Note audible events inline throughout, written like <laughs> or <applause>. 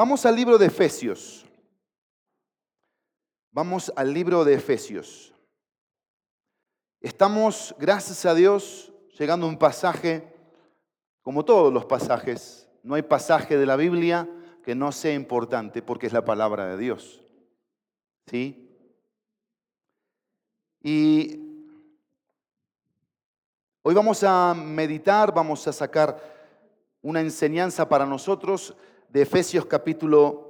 Vamos al libro de Efesios. Vamos al libro de Efesios. Estamos, gracias a Dios, llegando a un pasaje, como todos los pasajes, no hay pasaje de la Biblia que no sea importante porque es la palabra de Dios. ¿Sí? Y hoy vamos a meditar, vamos a sacar una enseñanza para nosotros de Efesios capítulo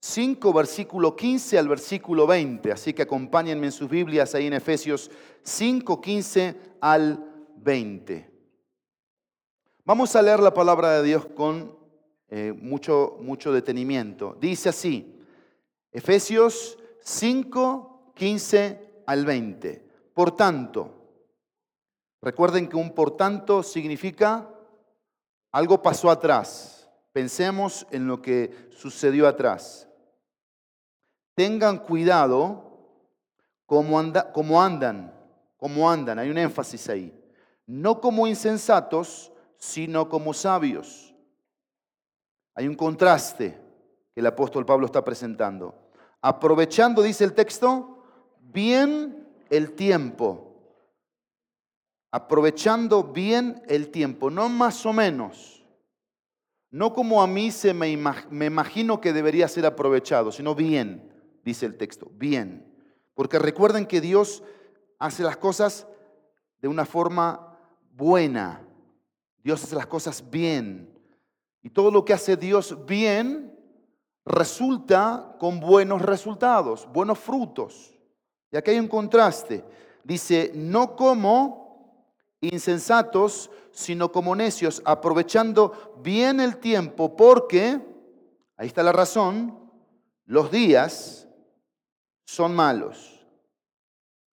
5, versículo 15 al versículo 20. Así que acompáñenme en sus Biblias ahí en Efesios 5, 15 al 20. Vamos a leer la palabra de Dios con eh, mucho, mucho detenimiento. Dice así, Efesios 5, 15 al 20. Por tanto, recuerden que un por tanto significa algo pasó atrás. Pensemos en lo que sucedió atrás. Tengan cuidado como, anda, como andan, como andan, hay un énfasis ahí. No como insensatos, sino como sabios. Hay un contraste que el apóstol Pablo está presentando. Aprovechando, dice el texto, bien el tiempo. Aprovechando bien el tiempo, no más o menos. No como a mí se me, me imagino que debería ser aprovechado, sino bien, dice el texto, bien. Porque recuerden que Dios hace las cosas de una forma buena. Dios hace las cosas bien. Y todo lo que hace Dios bien resulta con buenos resultados, buenos frutos. Y aquí hay un contraste. Dice, no como insensatos, sino como necios, aprovechando bien el tiempo, porque, ahí está la razón, los días son malos.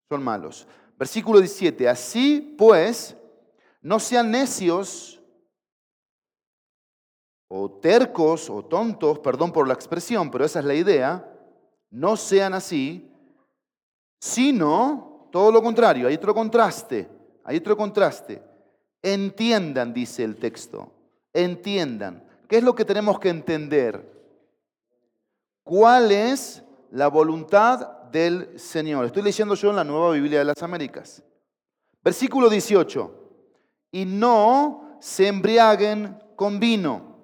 Son malos. Versículo 17, así pues, no sean necios o tercos o tontos, perdón por la expresión, pero esa es la idea, no sean así, sino todo lo contrario, hay otro contraste, hay otro contraste. Entiendan, dice el texto, entiendan. ¿Qué es lo que tenemos que entender? ¿Cuál es la voluntad del Señor? Estoy leyendo yo en la Nueva Biblia de las Américas. Versículo 18. Y no se embriaguen con vino,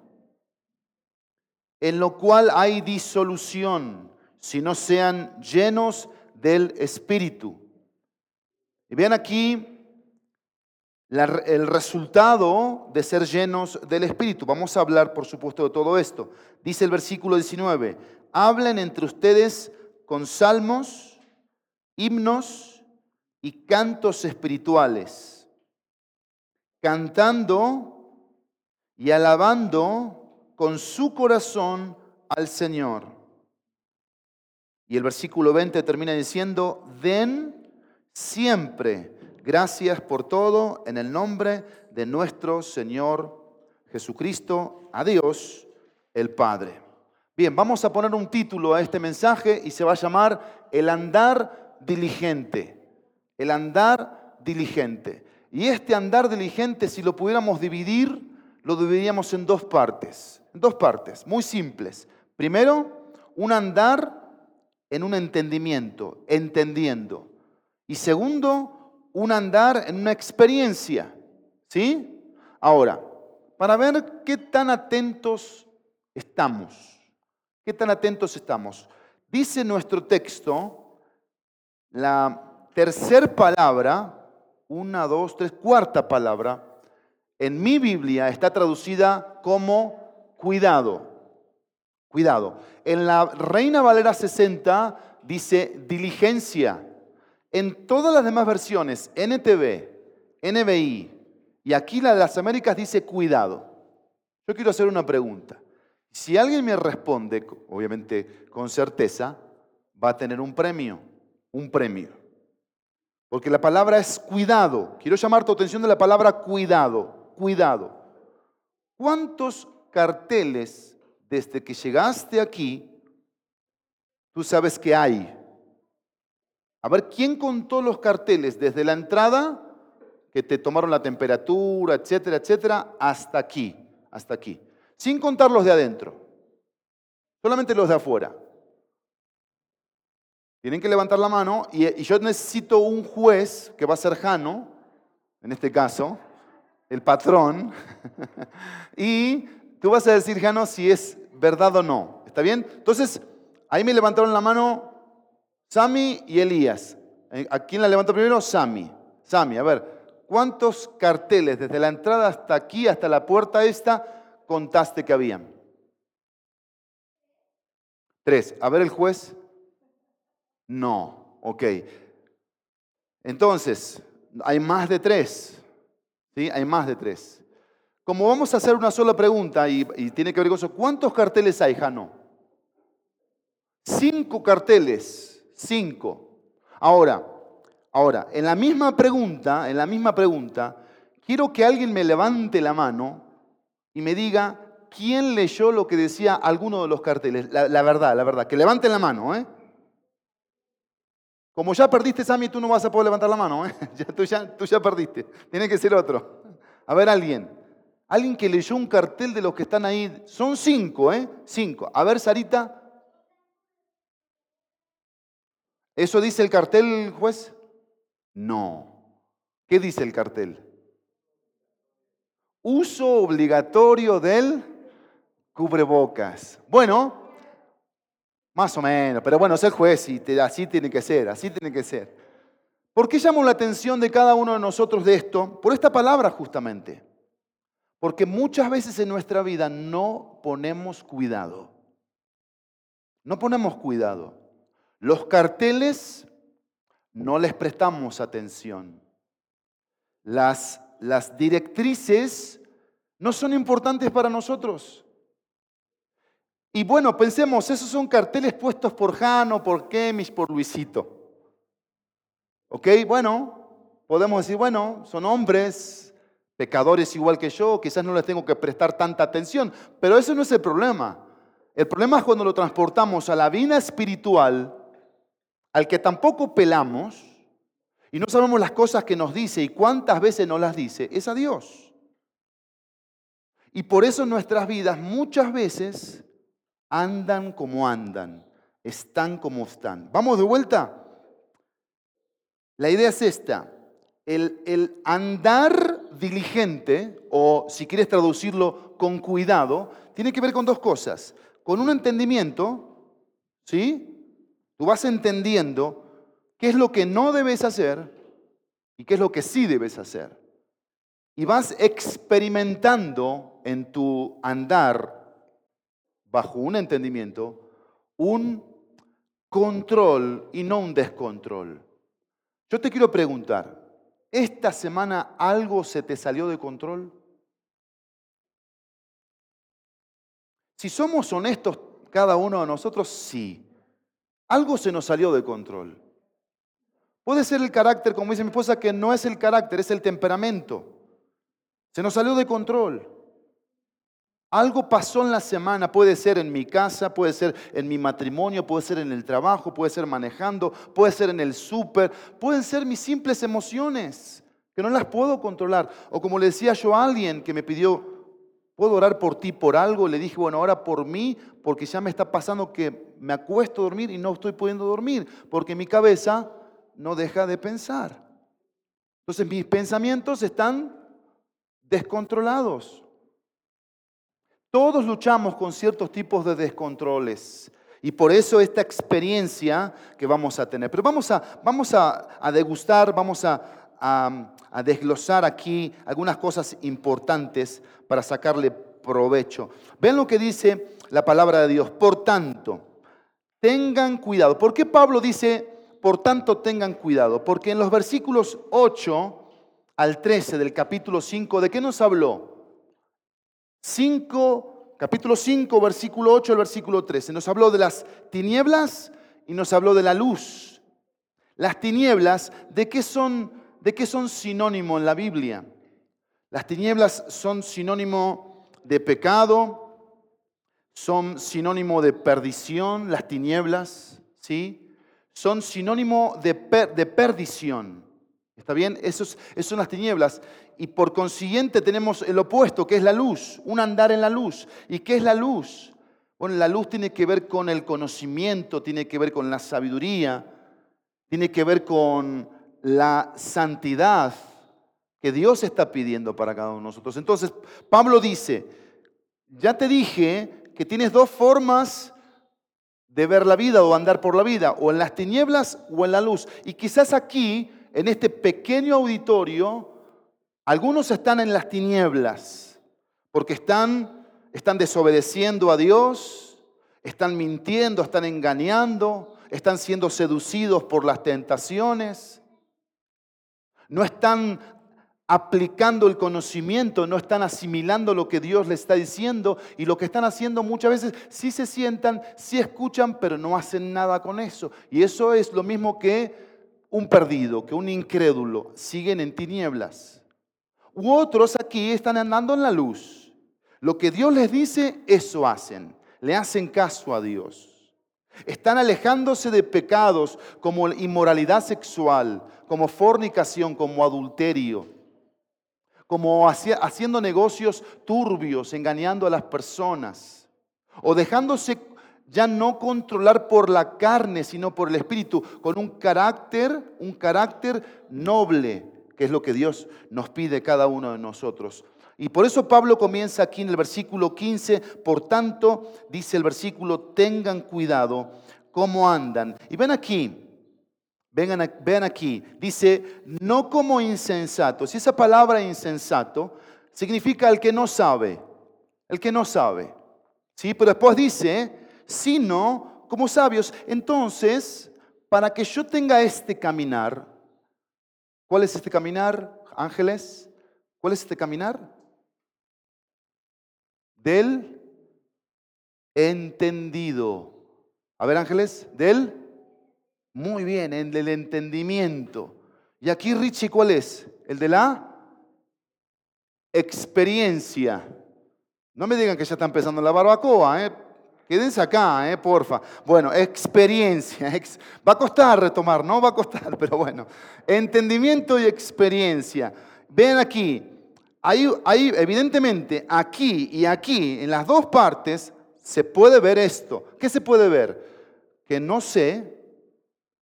en lo cual hay disolución, sino sean llenos del Espíritu. Y vean aquí el resultado de ser llenos del Espíritu. Vamos a hablar, por supuesto, de todo esto. Dice el versículo 19, hablen entre ustedes con salmos, himnos y cantos espirituales, cantando y alabando con su corazón al Señor y el versículo 20 termina diciendo, den siempre gracias por todo en el nombre de nuestro Señor Jesucristo, a Dios el Padre. Bien, vamos a poner un título a este mensaje y se va a llamar El andar diligente. El andar diligente. Y este andar diligente, si lo pudiéramos dividir, lo dividiríamos en dos partes. En dos partes, muy simples. Primero, un andar en un entendimiento, entendiendo. Y segundo, un andar en una experiencia. ¿Sí? Ahora, para ver qué tan atentos estamos, qué tan atentos estamos. Dice nuestro texto, la tercera palabra, una, dos, tres, cuarta palabra, en mi Biblia está traducida como cuidado. Cuidado. En la Reina Valera 60 dice diligencia. En todas las demás versiones, NTV, NBI y aquí la de las Américas dice cuidado. Yo quiero hacer una pregunta. Si alguien me responde, obviamente con certeza, va a tener un premio, un premio. Porque la palabra es cuidado. Quiero llamar tu atención de la palabra cuidado, cuidado. ¿Cuántos carteles desde que llegaste aquí, tú sabes que hay. A ver, ¿quién contó los carteles desde la entrada, que te tomaron la temperatura, etcétera, etcétera, hasta aquí, hasta aquí? Sin contar los de adentro. Solamente los de afuera. Tienen que levantar la mano y, yo necesito un juez que va a ser Jano, en este caso, el patrón, <laughs> y tú vas a decir, Jano, si es verdad o no. ¿Está bien? Entonces, ahí me levantaron la mano Sami y Elías. Eh, ¿A quién la levantó primero? Sami. Sami, a ver, ¿cuántos carteles desde la entrada hasta aquí, hasta la puerta esta, contaste que habían? Tres. A ver el juez. No. Ok. Entonces, hay más de tres. ¿Sí? Hay más de tres. Como vamos a hacer una sola pregunta y, tiene que ver con eso, ¿cuántos carteles hay, Jano? Cinco carteles. Cinco. Ahora, ahora, en la misma pregunta, en la misma pregunta, quiero que alguien me levante la mano y me diga quién leyó lo que decía alguno de los carteles. La, verdad, la verdad. Que levanten la mano, ¿eh? Como ya perdiste, Sammy, tú no vas a poder levantar la mano, ¿eh? <laughs> tú, ya, tú ya perdiste. Tiene que ser otro. A ver, alguien. Alguien que leyó un cartel de los que están ahí. Son cinco, ¿eh? Cinco. A ver, Sarita. ¿Eso dice el cartel, juez? No. ¿Qué dice el cartel? Uso obligatorio del cubrebocas. Bueno, más o menos, pero bueno, es el juez y así tiene que ser, así tiene que ser. ¿Por qué llamo la atención de cada uno de nosotros de esto? Por esta palabra justamente. Porque muchas veces en nuestra vida no ponemos cuidado. No ponemos cuidado. Los carteles no les prestamos atención. Las, las directrices no son importantes para nosotros. Y bueno, pensemos, esos son carteles puestos por Jano, por Kemish, por Luisito. ¿Ok? Bueno, podemos decir, bueno, son hombres, pecadores igual que yo, quizás no les tengo que prestar tanta atención, pero eso no es el problema. El problema es cuando lo transportamos a la vida espiritual al que tampoco pelamos y no sabemos las cosas que nos dice y cuántas veces nos las dice, es a Dios. Y por eso nuestras vidas muchas veces andan como andan, están como están. ¿Vamos de vuelta? La idea es esta. El, el, andar diligente, o si quieres traducirlo con cuidado, tiene que ver con dos cosas. Con un entendimiento, ¿sí? Tú vas entendiendo qué es lo que no debes hacer y qué es lo que sí debes hacer. Y vas experimentando en tu andar bajo un entendimiento un control y no un descontrol. Yo te quiero preguntar, ¿esta semana algo se te salió de control? Si somos honestos cada uno de nosotros, sí. Algo se nos salió de control. Puede ser el carácter, como dice mi esposa, que no es el carácter, es el temperamento. Se nos salió de control. Algo pasó en la semana, puede ser en mi casa, puede ser en mi matrimonio, puede ser en el trabajo, puede ser manejando, puede ser en el súper, pueden ser mis simples emociones, que no las puedo controlar. O como le decía yo a alguien que me pidió ¿Puedo orar por ti por algo? Le dije, bueno, ora por mí porque ya me está pasando que me acuesto a dormir y no estoy pudiendo dormir porque mi cabeza no deja de pensar. Entonces mis pensamientos están descontrolados. Todos luchamos con ciertos tipos de descontroles. Y por eso esta experiencia que vamos a tener. Pero vamos a, vamos a, degustar, vamos a, a, desglosar aquí algunas cosas importantes para sacarle provecho. Ven lo que dice la palabra de Dios. Por tanto, tengan cuidado. ¿Por qué Pablo dice, por tanto, tengan cuidado? Porque en los versículos 8 al 13 del capítulo 5, ¿de qué nos habló? 5, capítulo 5, versículo 8 al versículo 13. Nos habló de las tinieblas y nos habló de la luz. Las tinieblas, ¿de qué son, de qué son sinónimo en la Biblia? Las tinieblas son sinónimo de pecado, son sinónimo de perdición, las tinieblas, ¿sí? Son sinónimo de, de perdición. ¿Está bien? Eso, son las tinieblas. Y por consiguiente tenemos el opuesto, que es la luz, un andar en la luz. ¿Y qué es la luz? Bueno, la luz tiene que ver con el conocimiento, tiene que ver con la sabiduría, tiene que ver con la santidad que Dios está pidiendo para cada uno de nosotros. Entonces, Pablo dice, ya te dije que tienes dos formas de ver la vida o andar por la vida, o en las tinieblas o en la luz. Y quizás aquí, en este pequeño auditorio, algunos están en las tinieblas, porque están, están desobedeciendo a Dios, están mintiendo, están engañando, están siendo seducidos por las tentaciones, no están aplicando el conocimiento, no están asimilando lo que Dios les está diciendo y lo que están haciendo muchas veces sí se sientan, sí escuchan, pero no hacen nada con eso. Y eso es lo mismo que un perdido, que un incrédulo, siguen en tinieblas. U otros aquí están andando en la luz. Lo que Dios les dice, eso hacen. Le hacen caso a Dios. Están alejándose de pecados como inmoralidad sexual, como fornicación, como adulterio como haciendo negocios turbios, engañando a las personas, o dejándose ya no controlar por la carne, sino por el espíritu, con un carácter, un carácter noble, que es lo que Dios nos pide cada uno de nosotros. Y por eso Pablo comienza aquí en el versículo 15, por tanto, dice el versículo, tengan cuidado cómo andan. Y ven aquí, Vengan, vean aquí, dice, no como insensatos. Y esa palabra insensato significa el que no sabe, el que no sabe. ¿Sí? Pero después dice, sino como sabios. Entonces, para que yo tenga este caminar, ¿cuál es este caminar, ángeles? ¿Cuál es este caminar? Del entendido. A ver, ángeles, del muy bien, en el entendimiento. Y aquí Richie, ¿cuál es? El de la experiencia. No me digan que ya está empezando la barbacoa, ¿eh? Quédense acá, ¿eh? porfa. Bueno, experiencia. Va a costar retomar, no va a costar, <laughs> pero bueno. Entendimiento y experiencia. Ven aquí, ahí, evidentemente aquí y aquí, en las dos partes, se puede ver esto. ¿Qué se puede ver? Que no sé,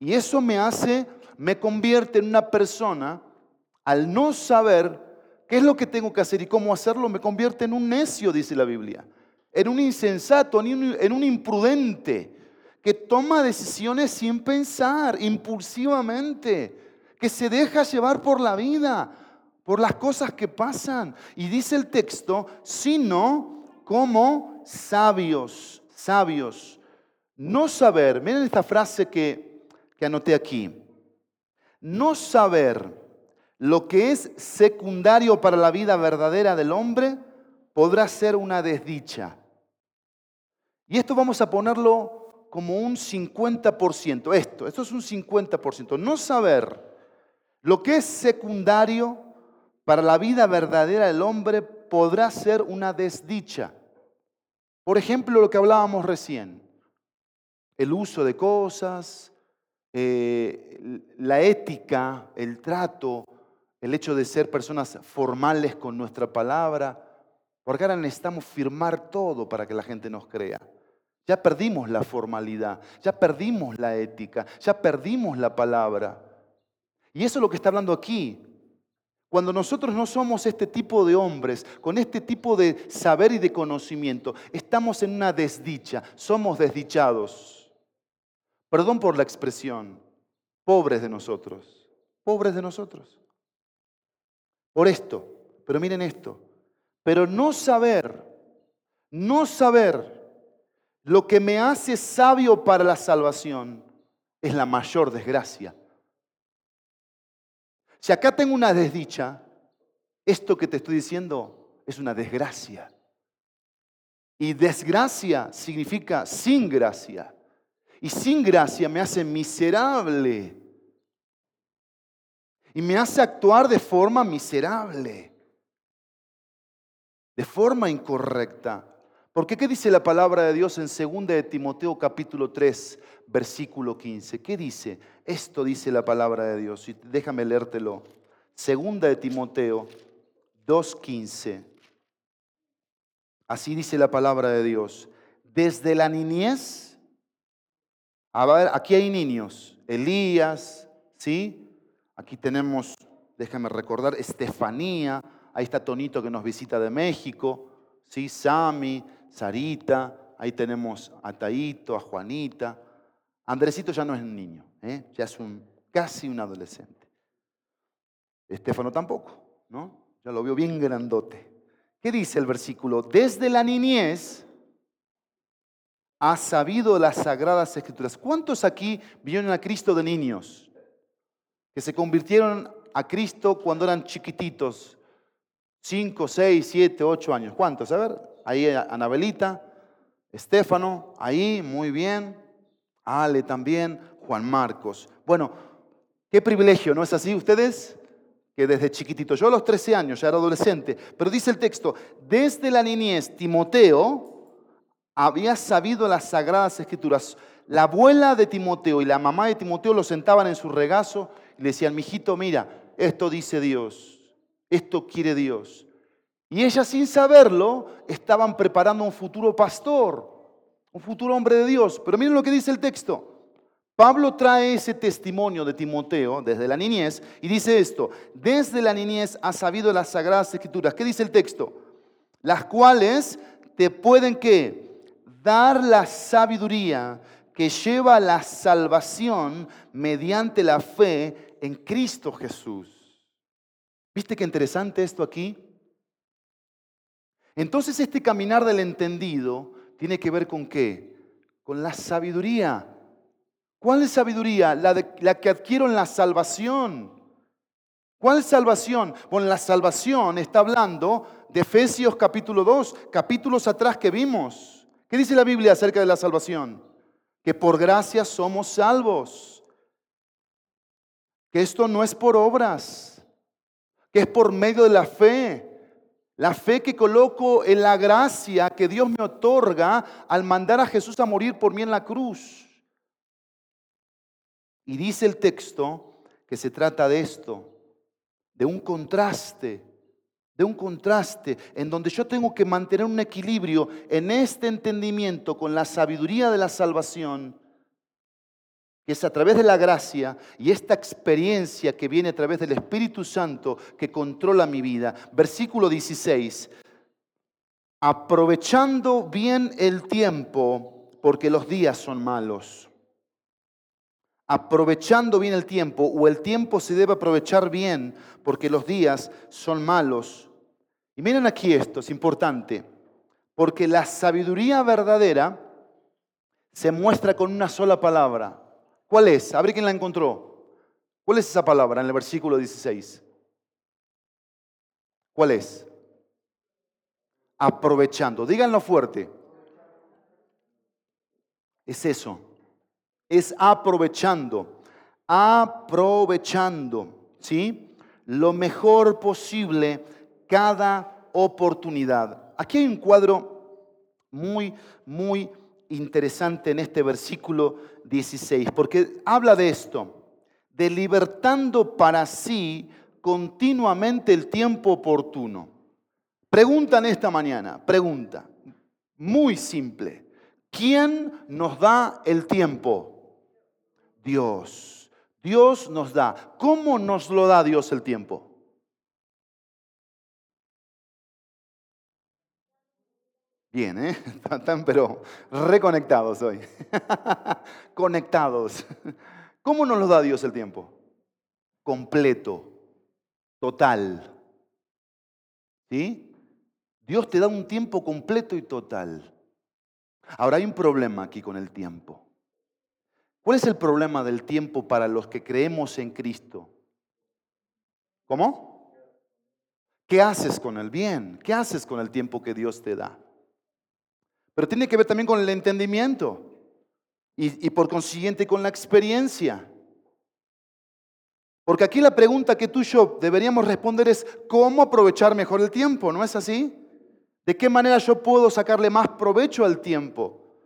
y eso me hace, me convierte en una persona, al no saber qué es lo que tengo que hacer y cómo hacerlo, me convierte en un necio, dice la Biblia, en un insensato, en un imprudente, que toma decisiones sin pensar, impulsivamente, que se deja llevar por la vida, por las cosas que pasan. Y dice el texto, sino como sabios, sabios. No saber, miren esta frase que que anoté aquí. No saber lo que es secundario para la vida verdadera del hombre podrá ser una desdicha. Y esto vamos a ponerlo como un 50%. Esto, esto es un 50%. No saber lo que es secundario para la vida verdadera del hombre podrá ser una desdicha. Por ejemplo, lo que hablábamos recién, el uso de cosas, eh, la ética, el trato, el hecho de ser personas formales con nuestra palabra, porque ahora necesitamos firmar todo para que la gente nos crea. Ya perdimos la formalidad, ya perdimos la ética, ya perdimos la palabra. Y eso es lo que está hablando aquí. Cuando nosotros no somos este tipo de hombres, con este tipo de saber y de conocimiento, estamos en una desdicha, somos desdichados. Perdón por la expresión, pobres de nosotros, pobres de nosotros. Por esto, pero miren esto, pero no saber, no saber lo que me hace sabio para la salvación es la mayor desgracia. Si acá tengo una desdicha, esto que te estoy diciendo es una desgracia. Y desgracia significa sin gracia y sin gracia me hace miserable. Y me hace actuar de forma miserable, de forma incorrecta. Porque ¿qué dice la palabra de Dios en 2 de Timoteo capítulo 3, versículo 15? ¿Qué dice? Esto dice la palabra de Dios. Y déjame leértelo. Segunda de Timoteo 2.15. Así dice la palabra de Dios. desde la niñez. A ver, aquí hay niños, Elías, ¿sí? Aquí tenemos, déjame recordar, Estefanía, ahí está Tonito que nos visita de México, ¿sí? Sami, Sarita, ahí tenemos a Taito, a Juanita. Andresito ya no es un niño, ¿eh? ya es un, casi un adolescente. Estefano tampoco, ¿no? Ya lo veo bien grandote. ¿Qué dice el versículo? Desde la niñez ha sabido las sagradas escrituras. ¿Cuántos aquí vieron a Cristo de niños? Que se convirtieron a Cristo cuando eran chiquititos. Cinco, seis, siete, ocho años. ¿Cuántos? A ver, ahí Anabelita, Estefano, ahí, muy bien. Ale también, Juan Marcos. Bueno, qué privilegio, ¿no es así ustedes? Que desde chiquitito, yo a los 13 años ya era adolescente, pero dice el texto, desde la niñez Timoteo había sabido las sagradas escrituras. La abuela de Timoteo y la mamá de Timoteo lo sentaban en su regazo y le decían, mijito, mira, esto dice Dios, esto quiere Dios. Y ellas sin saberlo estaban preparando un futuro pastor, un futuro hombre de Dios. Pero miren lo que dice el texto. Pablo trae ese testimonio de Timoteo desde la niñez y dice esto, desde la niñez ha sabido las sagradas escrituras. ¿Qué dice el texto? Las cuales te pueden que dar la sabiduría que lleva a la salvación mediante la fe en Cristo Jesús. ¿Viste qué interesante esto aquí? Entonces este caminar del entendido tiene que ver con qué? Con la sabiduría. ¿Cuál es sabiduría? La, de, la que adquiero en la salvación. ¿Cuál salvación? Bueno, la salvación está hablando de Efesios capítulo 2, capítulos atrás que vimos. ¿Qué dice la Biblia acerca de la salvación? Que por gracia somos salvos. Que esto no es por obras, que es por medio de la fe. La fe que coloco en la gracia que Dios me otorga al mandar a Jesús a morir por mí en la cruz. Y dice el texto que se trata de esto, de un contraste, de un contraste en donde yo tengo que mantener un equilibrio en este entendimiento con la sabiduría de la salvación que es a través de la gracia y esta experiencia que viene a través del Espíritu Santo que controla mi vida. Versículo 16. Aprovechando bien el tiempo, porque los días son malos. Aprovechando bien el tiempo, o el tiempo se debe aprovechar bien, porque los días son malos. Y miren aquí esto, es importante, porque la sabiduría verdadera se muestra con una sola palabra, ¿Cuál es? A ver quién la encontró. ¿Cuál es esa palabra en el versículo 16? ¿Cuál es? Aprovechando. Díganlo fuerte. Es eso. Es aprovechando. Aprovechando. ¿Sí? Lo mejor posible cada oportunidad. Aquí hay un cuadro muy, muy interesante en este versículo 16, porque habla de esto, de libertando para sí continuamente el tiempo oportuno. Preguntan esta mañana, pregunta, muy simple, ¿quién nos da el tiempo? Dios. Dios nos da. ¿Cómo nos lo da Dios el tiempo? Bien, ¿eh? <laughs> Están pero reconectados hoy. <laughs> Conectados. ¿Cómo nos lo da Dios el tiempo? Completo, total. ¿Sí? Dios te da un tiempo completo y total. Ahora hay un problema aquí con el tiempo. ¿Cuál es el problema del tiempo para los que creemos en Cristo? ¿Cómo? ¿Qué haces con el bien? ¿Qué haces con el tiempo que Dios te da? Pero tiene que ver también con el entendimiento y, por consiguiente con la experiencia. Porque aquí la pregunta que tú y yo deberíamos responder es, ¿cómo aprovechar mejor el tiempo? ¿No es así? ¿De qué manera yo puedo sacarle más provecho al tiempo?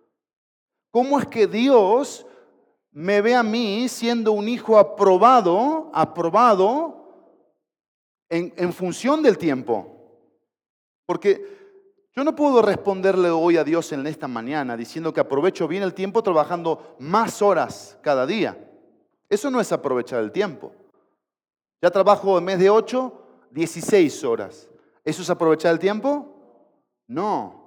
¿Cómo es que Dios me ve a mí siendo un hijo aprobado, aprobado en, en función del tiempo? Porque Yo no puedo responderle hoy a Dios en esta mañana diciendo que aprovecho bien el tiempo trabajando más horas cada día. Eso no es aprovechar el tiempo. Ya trabajo en mes de 8, 16 horas. ¿Eso es aprovechar el tiempo? No.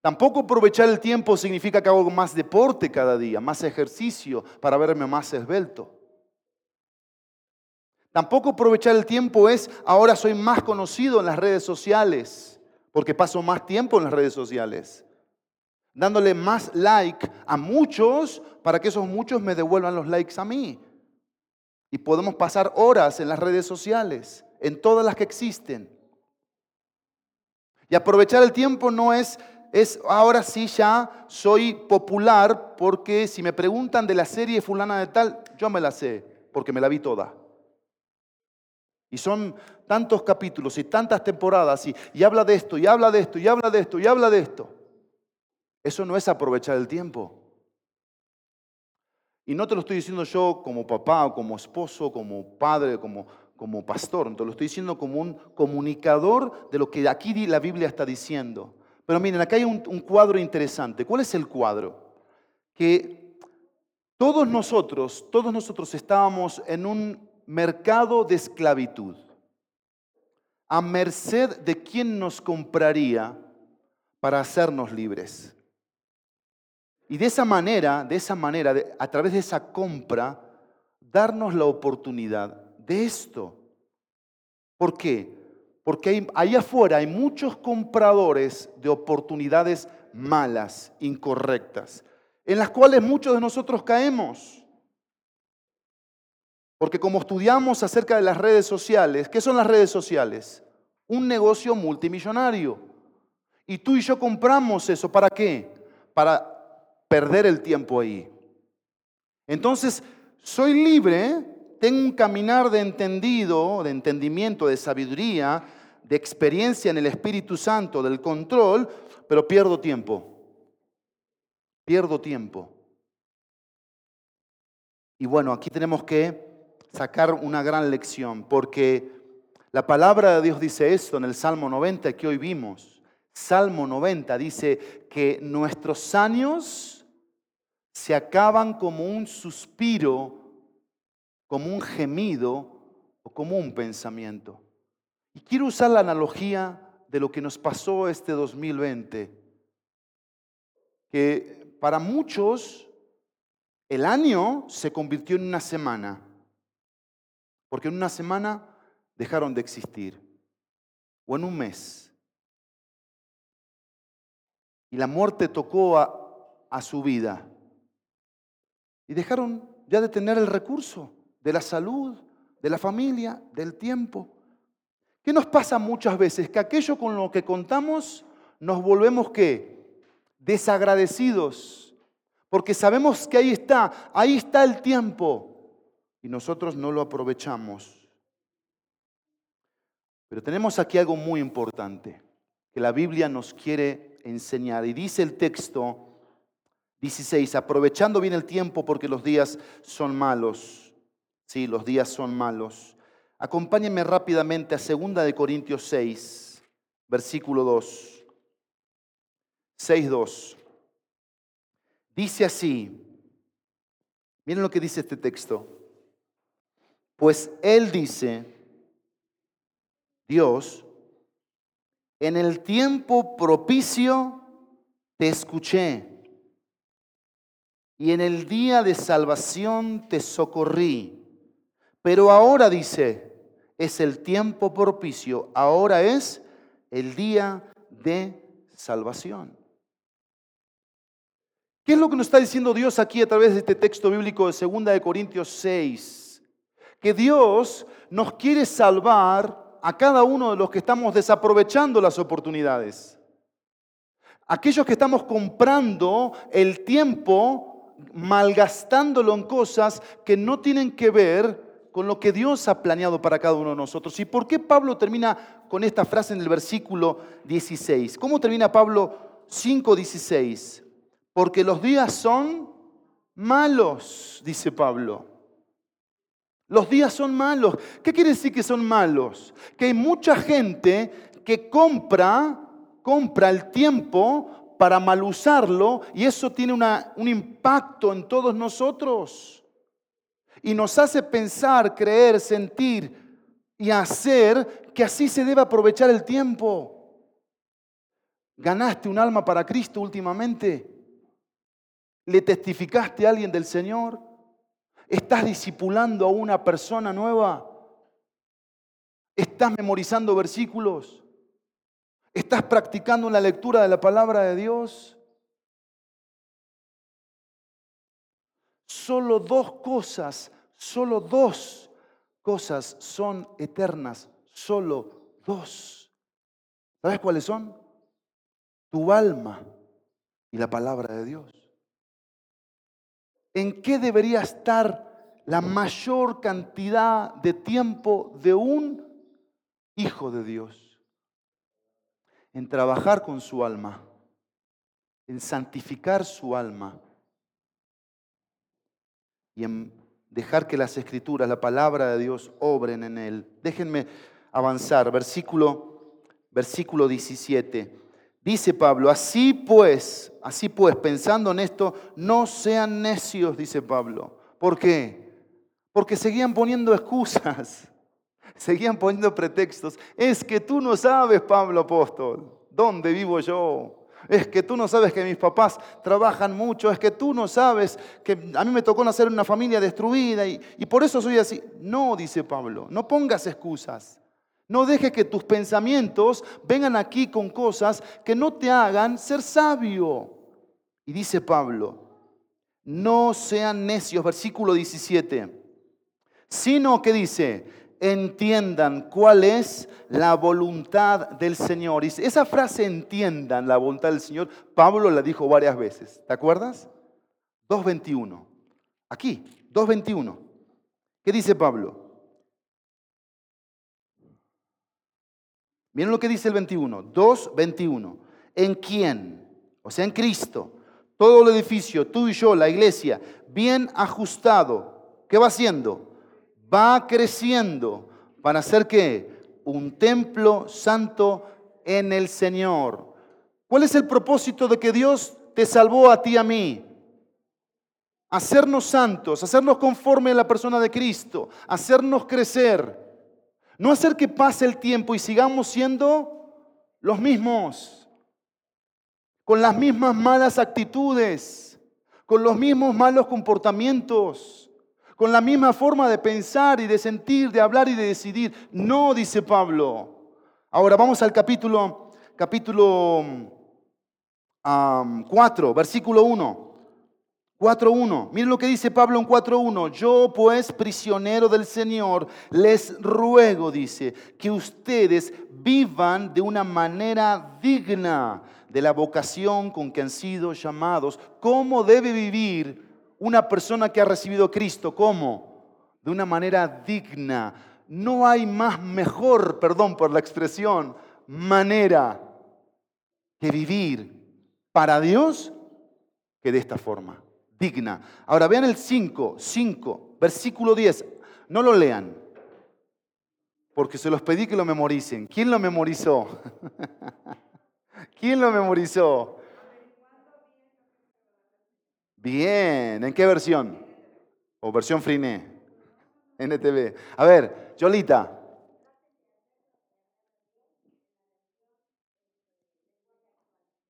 Tampoco aprovechar el tiempo significa que hago más deporte cada día, más ejercicio para verme más esbelto. Tampoco aprovechar el tiempo es, ahora soy más conocido en las redes sociales, porque paso más tiempo en las redes sociales, dándole más like a muchos para que esos muchos me devuelvan los likes a mí. Y podemos pasar horas en las redes sociales, en todas las que existen. Y aprovechar el tiempo no es, es ahora sí ya soy popular porque si me preguntan de la serie fulana de tal, yo me la sé, porque me la vi toda. Y son tantos capítulos y tantas temporadas y, habla de esto, y habla de esto, y habla de esto, y habla de esto. Eso no es aprovechar el tiempo. Y no te lo estoy diciendo yo como papá, como esposo, como padre, como, como pastor. Te lo estoy diciendo como un comunicador de lo que aquí la Biblia está diciendo. Pero miren, acá hay un cuadro interesante. ¿Cuál es el cuadro? Que todos nosotros, todos nosotros estábamos en un mercado de esclavitud, a merced de quien nos compraría para hacernos libres. Y de esa manera, de esa manera, a través de esa compra, darnos la oportunidad de esto. ¿Por qué? Porque ahí afuera hay muchos compradores de oportunidades malas, incorrectas, en las cuales muchos de nosotros caemos. Porque como estudiamos acerca de las redes sociales, ¿qué son las redes sociales? Un negocio multimillonario. Y tú y yo compramos eso. ¿Para qué? Para perder el tiempo ahí. Entonces, soy libre, tengo un caminar de entendido, de entendimiento, de sabiduría, de experiencia en el Espíritu Santo, del control, pero pierdo tiempo. Pierdo tiempo. Y bueno, aquí tenemos que sacar una gran lección, porque la palabra de Dios dice esto en el Salmo 90 que hoy vimos. Salmo 90 dice que nuestros años se acaban como un suspiro, como un gemido o como un pensamiento. Y quiero usar la analogía de lo que nos pasó este 2020, que para muchos el año se convirtió en una semana porque en una semana dejaron de existir, o en un mes. Y la muerte tocó a, su vida. Y dejaron ya de tener el recurso de la salud, de la familia, del tiempo. ¿Qué nos pasa muchas veces? Que aquello con lo que contamos nos volvemos qué? Desagradecidos. Porque sabemos que ahí está, ahí está el tiempo y nosotros no lo aprovechamos. Pero tenemos aquí algo muy importante que la Biblia nos quiere enseñar. Y dice el texto 16, aprovechando bien el tiempo porque los días son malos. Sí, los días son malos. Acompáñenme rápidamente a 2 de Corintios 6, versículo 2. 6, 2. Dice así, miren lo que dice este texto. Pues Él dice, Dios, en el tiempo propicio te escuché y en el día de salvación te socorrí. Pero ahora dice, es el tiempo propicio, ahora es el día de salvación. ¿Qué es lo que nos está diciendo Dios aquí a través de este texto bíblico de 2 de Corintios 6? Que Dios nos quiere salvar a cada uno de los que estamos desaprovechando las oportunidades. Aquellos que estamos comprando el tiempo, malgastándolo en cosas que no tienen que ver con lo que Dios ha planeado para cada uno de nosotros. ¿Y por qué Pablo termina con esta frase en el versículo 16? ¿Cómo termina Pablo 5:16? Porque los días son malos, dice Pablo. Los días son malos. ¿Qué quiere decir que son malos? Que hay mucha gente que compra, compra el tiempo para mal usarlo y eso tiene un impacto en todos nosotros. Y nos hace pensar, creer, sentir y hacer que así se debe aprovechar el tiempo. ¿Ganaste un alma para Cristo últimamente? ¿Le testificaste a alguien del Señor? ¿Estás discipulando a una persona nueva? ¿Estás memorizando versículos? ¿Estás practicando la lectura de la palabra de Dios? Solo dos cosas, solo dos cosas son eternas, solo dos. ¿Sabes cuáles son? Tu alma y la palabra de Dios. ¿En qué debería estar la mayor cantidad de tiempo de un hijo de Dios? En trabajar con su alma, en santificar su alma y en dejar que las escrituras, la palabra de Dios, obren en él. Déjenme avanzar, versículo, versículo 17. Dice Pablo, así pues, así pues, pensando en esto, no sean necios, dice Pablo. ¿Por qué? Porque seguían poniendo excusas, <laughs> seguían poniendo pretextos. Es que tú no sabes, Pablo apóstol, dónde vivo yo. Es que tú no sabes que mis papás trabajan mucho. Es que tú no sabes que a mí me tocó nacer en una familia destruida y, y por eso soy así. No, dice Pablo, no pongas excusas. No dejes que tus pensamientos vengan aquí con cosas que no te hagan ser sabio. Y dice Pablo, no sean necios, versículo 17, sino que dice, entiendan cuál es la voluntad del Señor. Y esa frase, entiendan la voluntad del Señor, Pablo la dijo varias veces. ¿Te acuerdas? 2.21. Aquí, 2.21. ¿Qué dice Pablo? Miren lo que dice el 21, 2, 21. ¿En quién? O sea, en Cristo. Todo el edificio, tú y yo, la iglesia, bien ajustado. ¿Qué va haciendo? Va creciendo para hacer qué? Un templo santo en el Señor. ¿Cuál es el propósito de que Dios te salvó a ti y a mí? Hacernos santos, hacernos conforme a la persona de Cristo, hacernos crecer. No hacer que pase el tiempo y sigamos siendo los mismos, con las mismas malas actitudes, con los mismos malos comportamientos, con la misma forma de pensar y de sentir, de hablar y de decidir. No, dice Pablo. Ahora vamos al capítulo, capítulo 4, versículo 1. 4.1. Miren lo que dice Pablo en 4.1. Yo pues, prisionero del Señor, les ruego, dice, que ustedes vivan de una manera digna de la vocación con que han sido llamados. ¿Cómo debe vivir una persona que ha recibido a Cristo? ¿Cómo? De una manera digna. No hay más mejor, perdón por la expresión, manera que vivir para Dios que de esta forma Ahora vean el 5, 5, versículo 10. No lo lean, porque se los pedí que lo memoricen. ¿Quién lo memorizó? <laughs> ¿Quién lo memorizó? Bien, ¿en qué versión? ¿O versión Friné? NTV. A ver, Yolita.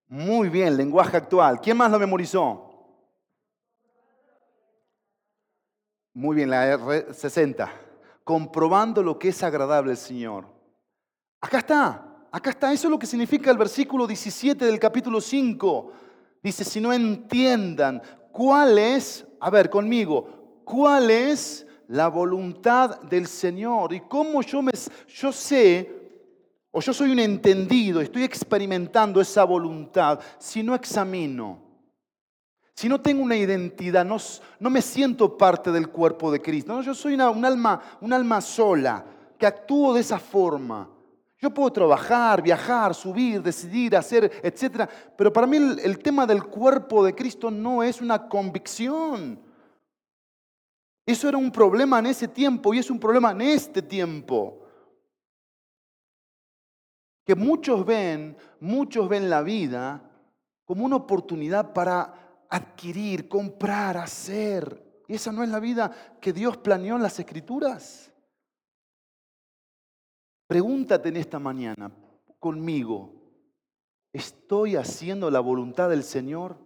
Muy bien, lenguaje actual. ¿Quién más lo memorizó? Muy bien, la R60. Comprobando lo que es agradable al Señor. Acá está, acá está. Eso es lo que significa el versículo 17 del capítulo 5. Dice, si no entiendan cuál es, a ver conmigo, cuál es la voluntad del Señor y cómo yo, me, yo sé o yo soy un entendido, estoy experimentando esa voluntad si no examino si no tengo una identidad, no, no me siento parte del cuerpo de Cristo. No, yo soy una, un, alma, un alma sola que actúo de esa forma. Yo puedo trabajar, viajar, subir, decidir, hacer, etc. Pero para mí el, el tema del cuerpo de Cristo no es una convicción. Eso era un problema en ese tiempo y es un problema en este tiempo. que muchos ven, muchos ven la vida como una oportunidad para adquirir, comprar, hacer. Y esa no es la vida que Dios planeó en las escrituras. Pregúntate en esta mañana conmigo, ¿estoy haciendo la voluntad del Señor?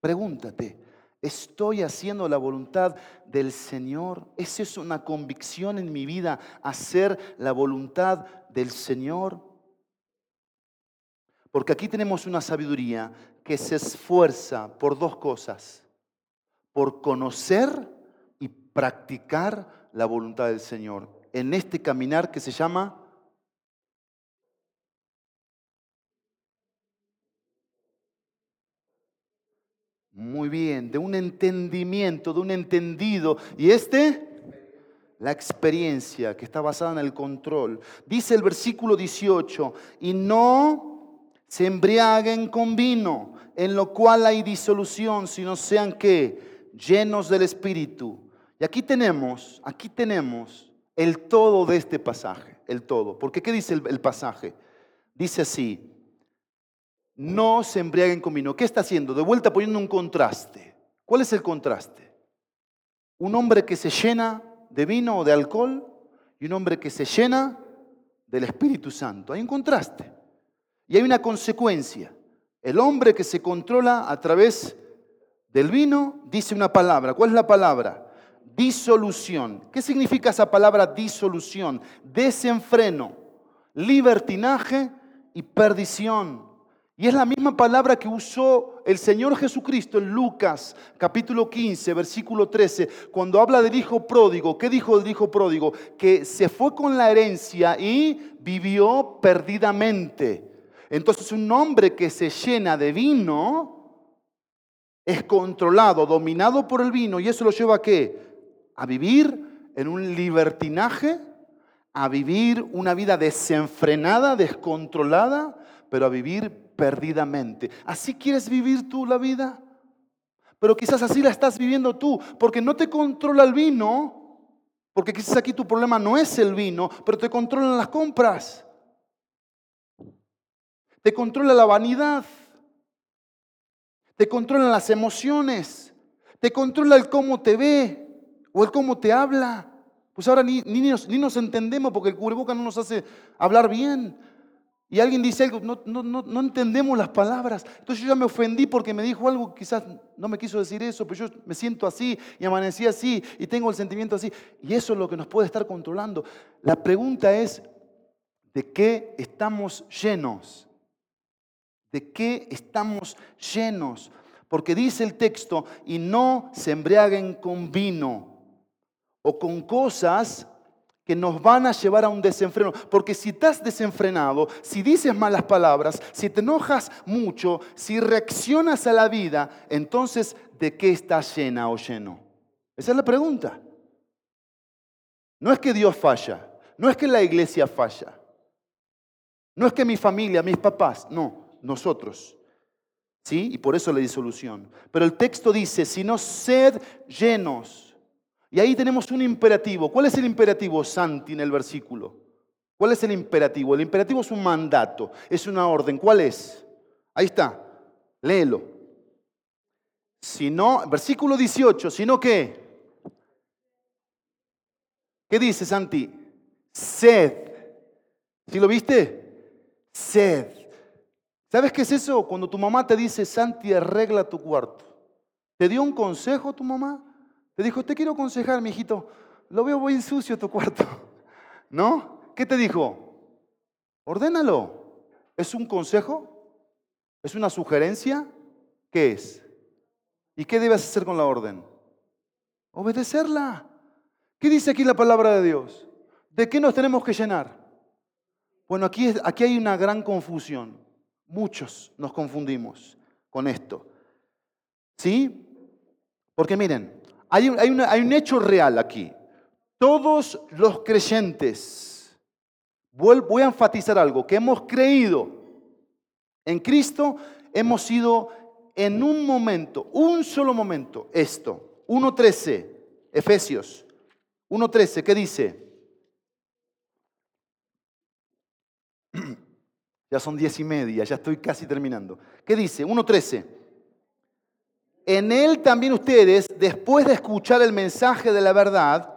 Pregúntate, ¿estoy haciendo la voluntad del Señor? ¿Es eso una convicción en mi vida, hacer la voluntad del Señor? Porque aquí tenemos una sabiduría que se esfuerza por dos cosas, por conocer y practicar la voluntad del Señor. En este caminar que se llama Muy bien, de un entendimiento, de un entendido. ¿Y este? La experiencia que está basada en el control. Dice el versículo 18, y no se embriaguen con vino, en lo cual hay disolución, sino sean que llenos del Espíritu. Y aquí tenemos, aquí tenemos el todo de este pasaje, el todo. Porque ¿qué dice el, el pasaje? Dice así, no se embriaguen con vino. ¿Qué está haciendo? De vuelta poniendo un contraste. ¿Cuál es el contraste? Un hombre que se llena de vino o de alcohol y un hombre que se llena del Espíritu Santo. Hay un contraste. Y hay una consecuencia. El hombre que se controla a través del vino dice una palabra. ¿Cuál es la palabra? Disolución. ¿Qué significa esa palabra disolución? Desenfreno, libertinaje y perdición. Y es la misma palabra que usó el Señor Jesucristo en Lucas capítulo 15, versículo 13, cuando habla del hijo pródigo. ¿Qué dijo el hijo pródigo? Que se fue con la herencia y vivió perdidamente. Entonces un hombre que se llena de vino es controlado, dominado por el vino y eso lo lleva a qué? A vivir en un libertinaje, a vivir una vida desenfrenada, descontrolada, pero a vivir perdidamente. ¿Así quieres vivir tú la vida? Pero quizás así la estás viviendo tú, porque no te controla el vino, porque quizás aquí tu problema no es el vino, pero te controlan las compras. Te controla la vanidad. Te controlan las emociones. Te controla el cómo te ve o el cómo te habla. Pues ahora ni, ni, nos, entendemos porque el cubreboca no nos hace hablar bien y alguien dice algo, no, no, no, entendemos las palabras. Entonces yo ya me ofendí porque me dijo algo, quizás no me quiso decir eso, pero yo me siento así y amanecí así y tengo el sentimiento así. Y eso es lo que nos puede estar controlando. La pregunta es, ¿de qué estamos llenos? ¿De qué estamos llenos? Porque dice el texto, y no se embriaguen con vino o con cosas que nos van a llevar a un desenfreno. Porque si estás desenfrenado, si dices malas palabras, si te enojas mucho, si reaccionas a la vida, entonces ¿de qué estás llena o lleno? Esa es la pregunta. No es que Dios falla, no es que la iglesia falla, no es que mi familia, mis papás, no, nosotros. ¿Sí? Y por eso la disolución. Pero el texto dice, si no sed llenos y ahí tenemos un imperativo. ¿Cuál es el imperativo, Santi, en el versículo? ¿Cuál es el imperativo? El imperativo es un mandato, es una orden. ¿Cuál es? Ahí está, léelo. Si no, versículo 18, si no qué? ¿Qué dice Santi? Sed. ¿Sí lo viste? Sed. ¿Sabes qué es eso? Cuando tu mamá te dice, Santi, arregla tu cuarto. ¿Te dio un consejo tu mamá? Te dijo, te quiero aconsejar, mi hijito, lo veo muy sucio tu cuarto. <laughs> ¿No? ¿Qué te dijo? Ordénalo. ¿Es un consejo? ¿Es una sugerencia? ¿Qué es? ¿Y qué debes hacer con la orden? Obedecerla. ¿Qué dice aquí la palabra de Dios? ¿De qué nos tenemos que llenar? Bueno, aquí, aquí hay una gran confusión. Muchos nos confundimos con esto. ¿Sí? Porque miren, hay un, hecho real aquí. Todos los creyentes, voy a enfatizar algo, que hemos creído en Cristo, hemos sido en un momento, un solo momento, esto. 1.13, Efesios 1.13, ¿qué dice? Ya son diez y media, ya estoy casi terminando. ¿Qué dice? 1.13. En él también ustedes, después de escuchar el mensaje de la verdad,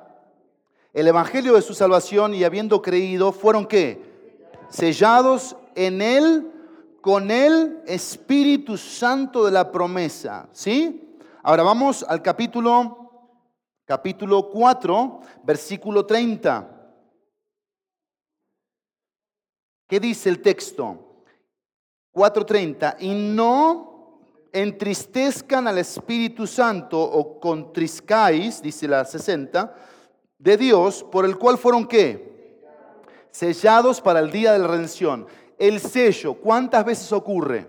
el evangelio de su salvación y habiendo creído, fueron qué? Sellados en él con el Espíritu Santo de la promesa. ¿Sí? Ahora vamos al capítulo, capítulo 4, versículo 30. ¿Qué dice el texto? 4.30. Y no entristezcan al Espíritu Santo o contriscáis, dice la 60, de Dios, por el cual fueron qué? Sellados para el día de la redención. El sello, ¿cuántas veces ocurre?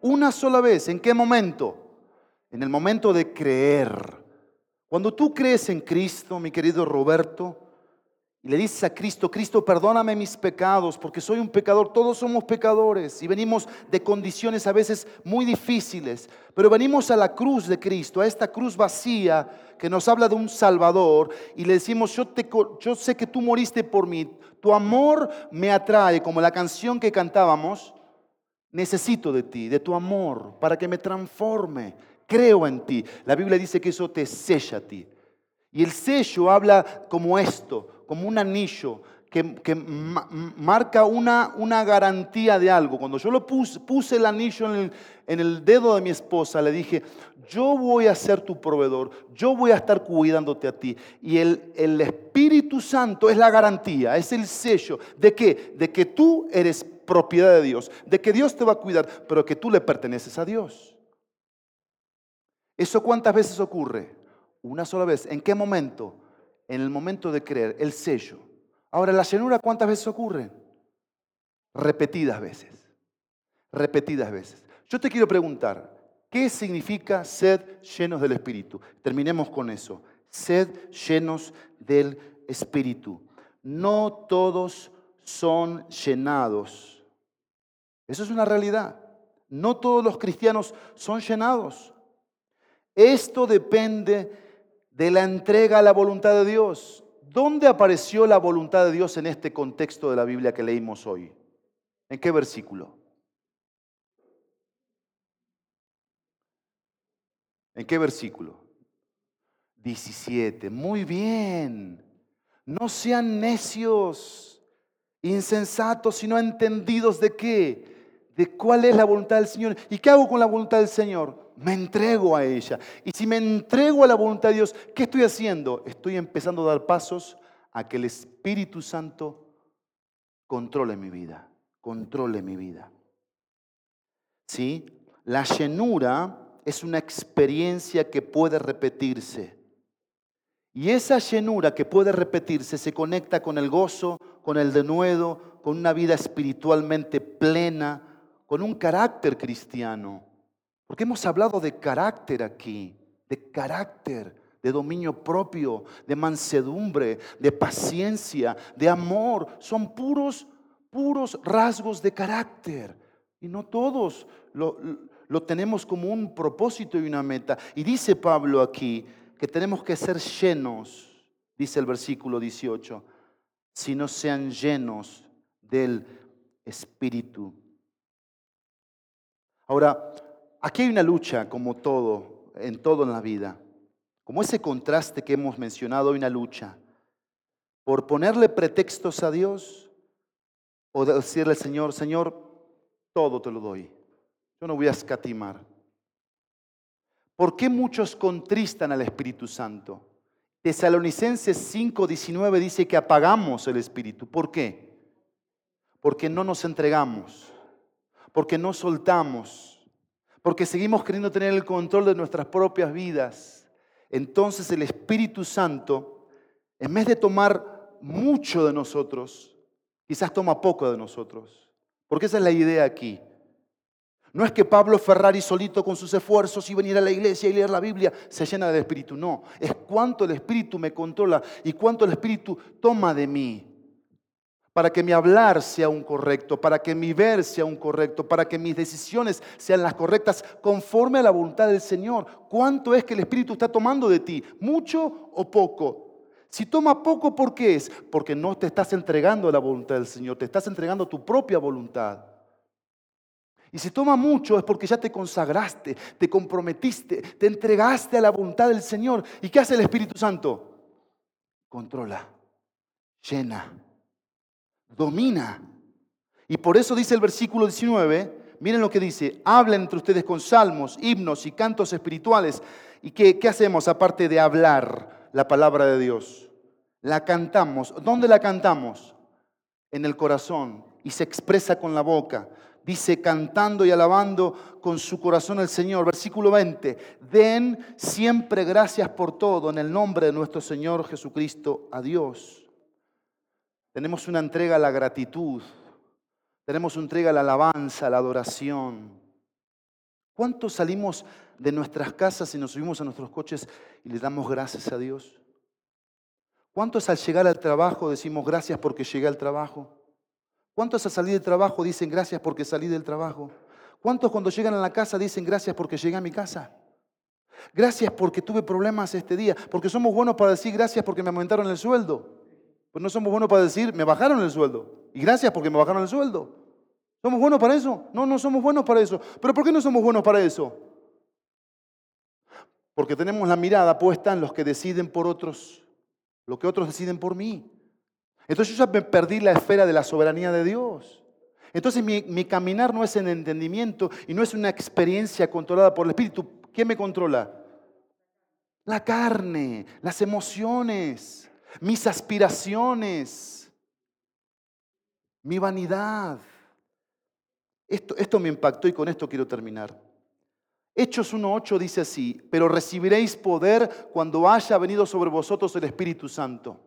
Una sola vez. ¿En qué momento? En el momento de creer. Cuando tú crees en Cristo, mi querido Roberto, y le dices a Cristo, Cristo, perdóname mis pecados, porque soy un pecador, todos somos pecadores y venimos de condiciones a veces muy difíciles, pero venimos a la cruz de Cristo, a esta cruz vacía que nos habla de un Salvador y le decimos, yo, te, yo sé que tú moriste por mí, tu amor me atrae, como la canción que cantábamos, necesito de ti, de tu amor, para que me transforme, creo en ti. La Biblia dice que eso te sella a ti. Y el sello habla como esto, como un anillo que, marca una, una, garantía de algo. Cuando yo lo puse, puse el anillo en el, en el dedo de mi esposa, le dije, yo voy a ser tu proveedor, yo voy a estar cuidándote a ti. Y el, el Espíritu Santo es la garantía, es el sello de que, de que tú eres propiedad de Dios, de que Dios te va a cuidar, pero que tú le perteneces a Dios. ¿Eso cuántas veces ocurre? Una sola vez. ¿En qué momento? En el momento de creer, el sello. Ahora, la llenura, ¿cuántas veces ocurre? Repetidas veces. Repetidas veces. Yo te quiero preguntar, ¿qué significa sed llenos del Espíritu? Terminemos con eso. Sed llenos del Espíritu. No todos son llenados. Eso es una realidad. No todos los cristianos son llenados. Esto depende de la entrega a la voluntad de Dios. ¿Dónde apareció la voluntad de Dios en este contexto de la Biblia que leímos hoy? ¿En qué versículo? ¿En qué versículo? 17. Muy bien. No sean necios, insensatos, sino entendidos de qué? De cuál es la voluntad del Señor. ¿Y qué hago con la voluntad del Señor? Me entrego a ella. Y si me entrego a la voluntad de Dios, ¿qué estoy haciendo? Estoy empezando a dar pasos a que el Espíritu Santo controle mi vida, controle mi vida. ¿Sí? La llenura es una experiencia que puede repetirse. Y esa llenura que puede repetirse se conecta con el gozo, con el denuedo, con una vida espiritualmente plena, con un carácter cristiano. Porque hemos hablado de carácter aquí, de carácter, de dominio propio, de mansedumbre, de paciencia, de amor. Son puros, puros rasgos de carácter. Y no todos lo, lo tenemos como un propósito y una meta. Y dice Pablo aquí que tenemos que ser llenos, dice el versículo 18, si no sean llenos del Espíritu. Ahora, Aquí hay una lucha como todo, en todo en la vida. Como ese contraste que hemos mencionado, hay una lucha. Por ponerle pretextos a Dios o decirle al Señor, Señor, todo te lo doy. Yo no voy a escatimar. ¿Por qué muchos contristan al Espíritu Santo? Tesalonicenses 5:19 dice que apagamos el Espíritu. ¿Por qué? Porque no nos entregamos, porque no soltamos porque seguimos queriendo tener el control de nuestras propias vidas. Entonces el Espíritu Santo, en vez de tomar mucho de nosotros, quizás toma poco de nosotros. Porque esa es la idea aquí. No es que Pablo Ferrari solito con sus esfuerzos y venir a la iglesia y leer la Biblia se llena del Espíritu. No, es cuánto el Espíritu me controla y cuánto el Espíritu toma de mí para que mi hablar sea un correcto, para que mi ver sea un correcto, para que mis decisiones sean las correctas conforme a la voluntad del Señor. ¿Cuánto es que el Espíritu está tomando de ti? ¿Mucho o poco? Si toma poco, ¿por qué es? Porque no te estás entregando a la voluntad del Señor, te estás entregando tu propia voluntad. Y si toma mucho es porque ya te consagraste, te comprometiste, te entregaste a la voluntad del Señor. ¿Y qué hace el Espíritu Santo? Controla, llena, domina. Y por eso dice el versículo 19, miren lo que dice, hablen entre ustedes con salmos, himnos y cantos espirituales. ¿Y qué, qué hacemos aparte de hablar la palabra de Dios? La cantamos. ¿Dónde la cantamos? En el corazón y se expresa con la boca. Dice, cantando y alabando con su corazón al Señor. Versículo 20, den siempre gracias por todo en el nombre de nuestro Señor Jesucristo a Dios. Tenemos una entrega a la gratitud, tenemos una entrega a la alabanza, a la adoración. ¿Cuántos salimos de nuestras casas y nos subimos a nuestros coches y le damos gracias a Dios? ¿Cuántos al llegar al trabajo decimos gracias porque llegué al trabajo? ¿Cuántos al salir del trabajo dicen gracias porque salí del trabajo? ¿Cuántos cuando llegan a la casa dicen gracias porque llegué a mi casa? Gracias porque tuve problemas este día. Porque somos buenos para decir gracias porque me aumentaron el sueldo. Pues no somos buenos para decir me bajaron el sueldo. Y gracias porque me bajaron el sueldo. ¿Somos buenos para eso? No, no somos buenos para eso. ¿Pero por qué no somos buenos para eso? Porque tenemos la mirada puesta en los que deciden por otros, lo que otros deciden por mí. Entonces yo ya me perdí la esfera de la soberanía de Dios. Entonces mi, caminar no es en entendimiento y no es una experiencia controlada por el Espíritu. ¿Quién me controla? La carne, las emociones, mis aspiraciones, mi vanidad. Esto, esto me impactó y con esto quiero terminar. Hechos 1.8 dice así, pero recibiréis poder cuando haya venido sobre vosotros el Espíritu Santo.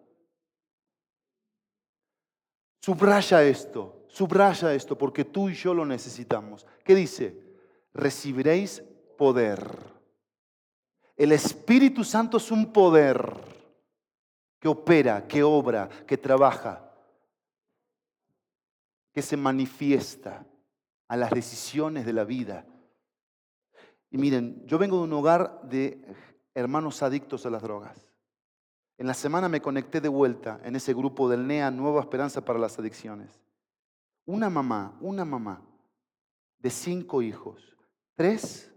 Subraya esto, subraya esto, porque tú y yo lo necesitamos. ¿Qué dice? Recibiréis poder. El Espíritu Santo es un poder que opera, que obra, que trabaja, que se manifiesta a las decisiones de la vida. Y miren, yo vengo de un hogar de hermanos adictos a las drogas. En la semana me conecté de vuelta en ese grupo del NEA Nueva Esperanza para las Adicciones. Una mamá, una mamá de cinco hijos, tres,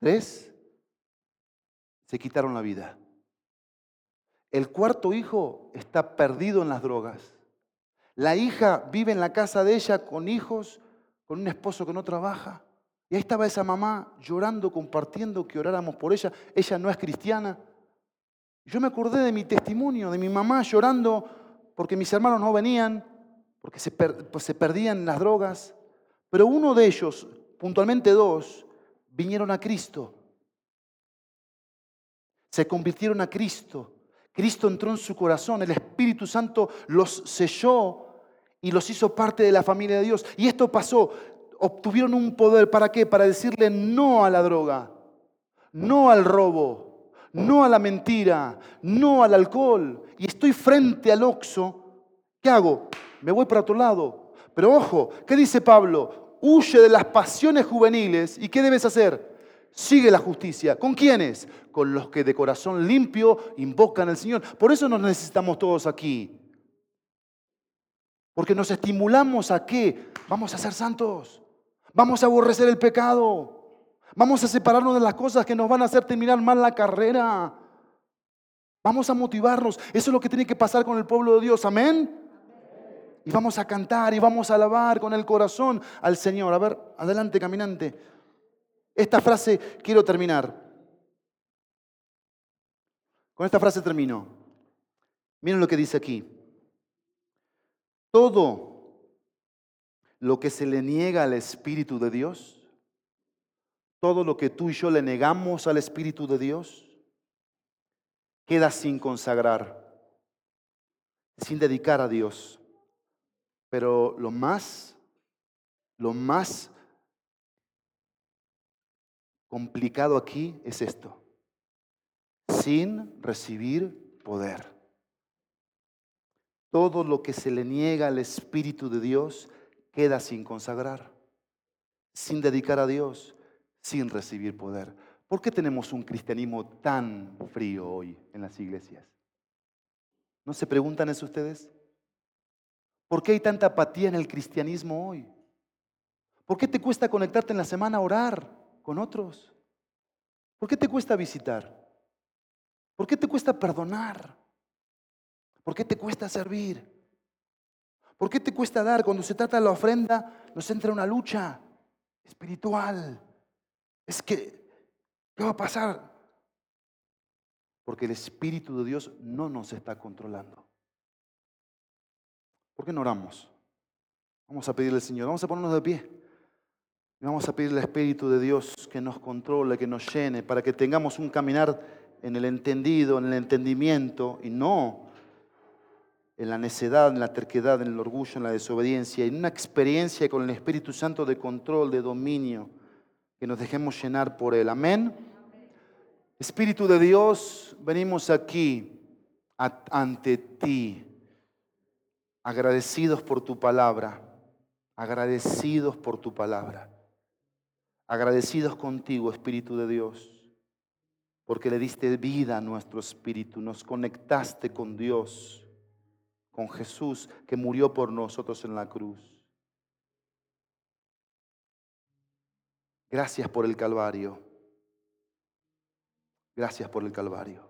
tres, se quitaron la vida. El cuarto hijo está perdido en las drogas. La hija vive en la casa de ella con hijos, con un esposo que no trabaja. Y ahí estaba esa mamá llorando, compartiendo que oráramos por ella. Ella no es cristiana. Yo me acordé de mi testimonio, de mi mamá llorando porque mis hermanos no venían, porque se, pues se perdían las drogas. Pero uno de ellos, puntualmente dos, vinieron a Cristo. Se convirtieron a Cristo. Cristo entró en su corazón, el Espíritu Santo los selló y los hizo parte de la familia de Dios. Y esto pasó, obtuvieron un poder, ¿para qué? Para decirle no a la droga, no al robo, no a la mentira, no al alcohol, y estoy frente al oxo, ¿qué hago? Me voy para otro lado. Pero ojo, ¿qué dice Pablo? Huye de las pasiones juveniles y ¿qué debes hacer? Sigue la justicia. ¿Con quiénes? Con los que de corazón limpio invocan al Señor. Por eso nos necesitamos todos aquí. Porque nos estimulamos a qué? Vamos a ser santos. Vamos a aborrecer el pecado. Vamos a separarnos de las cosas que nos van a hacer terminar mal la carrera. Vamos a motivarnos. Eso es lo que tiene que pasar con el pueblo de Dios. Amén. Y vamos a cantar y vamos a alabar con el corazón al Señor. A ver, adelante, caminante. Esta frase quiero terminar. Con esta frase termino. Miren lo que dice aquí. Todo lo que se le niega al Espíritu de Dios todo lo que tú y yo le negamos al Espíritu de Dios queda sin consagrar, sin dedicar a Dios. Pero lo más, lo más complicado aquí es esto, sin recibir poder. Todo lo que se le niega al Espíritu de Dios queda sin consagrar, sin dedicar a Dios sin recibir poder. ¿Por qué tenemos un cristianismo tan frío hoy en las iglesias? ¿No se preguntan eso ustedes? ¿Por qué hay tanta apatía en el cristianismo hoy? ¿Por qué te cuesta conectarte en la semana a orar con otros? ¿Por qué te cuesta visitar? ¿Por qué te cuesta perdonar? ¿Por qué te cuesta servir? ¿Por qué te cuesta dar? Cuando se trata de la ofrenda, nos entra una lucha espiritual. Es que, ¿qué va a pasar? Porque el Espíritu de Dios no nos está controlando. ¿Por qué no oramos? Vamos a pedirle al Señor, vamos a ponernos de pie. Vamos a pedirle al Espíritu de Dios que nos controle, que nos llene, para que tengamos un caminar en el entendido, en el entendimiento y no en la necedad, en la terquedad, en el orgullo, en la desobediencia, en una experiencia con el Espíritu Santo de control, de dominio, que nos dejemos llenar por Él. Amén. Espíritu de Dios, venimos aquí ante ti, agradecidos por tu palabra, agradecidos por tu palabra, agradecidos contigo, Espíritu de Dios porque le diste vida a nuestro espíritu, nos conectaste con Dios, con Jesús que murió por nosotros en la cruz. Gracias por el Calvario. Gracias por el Calvario.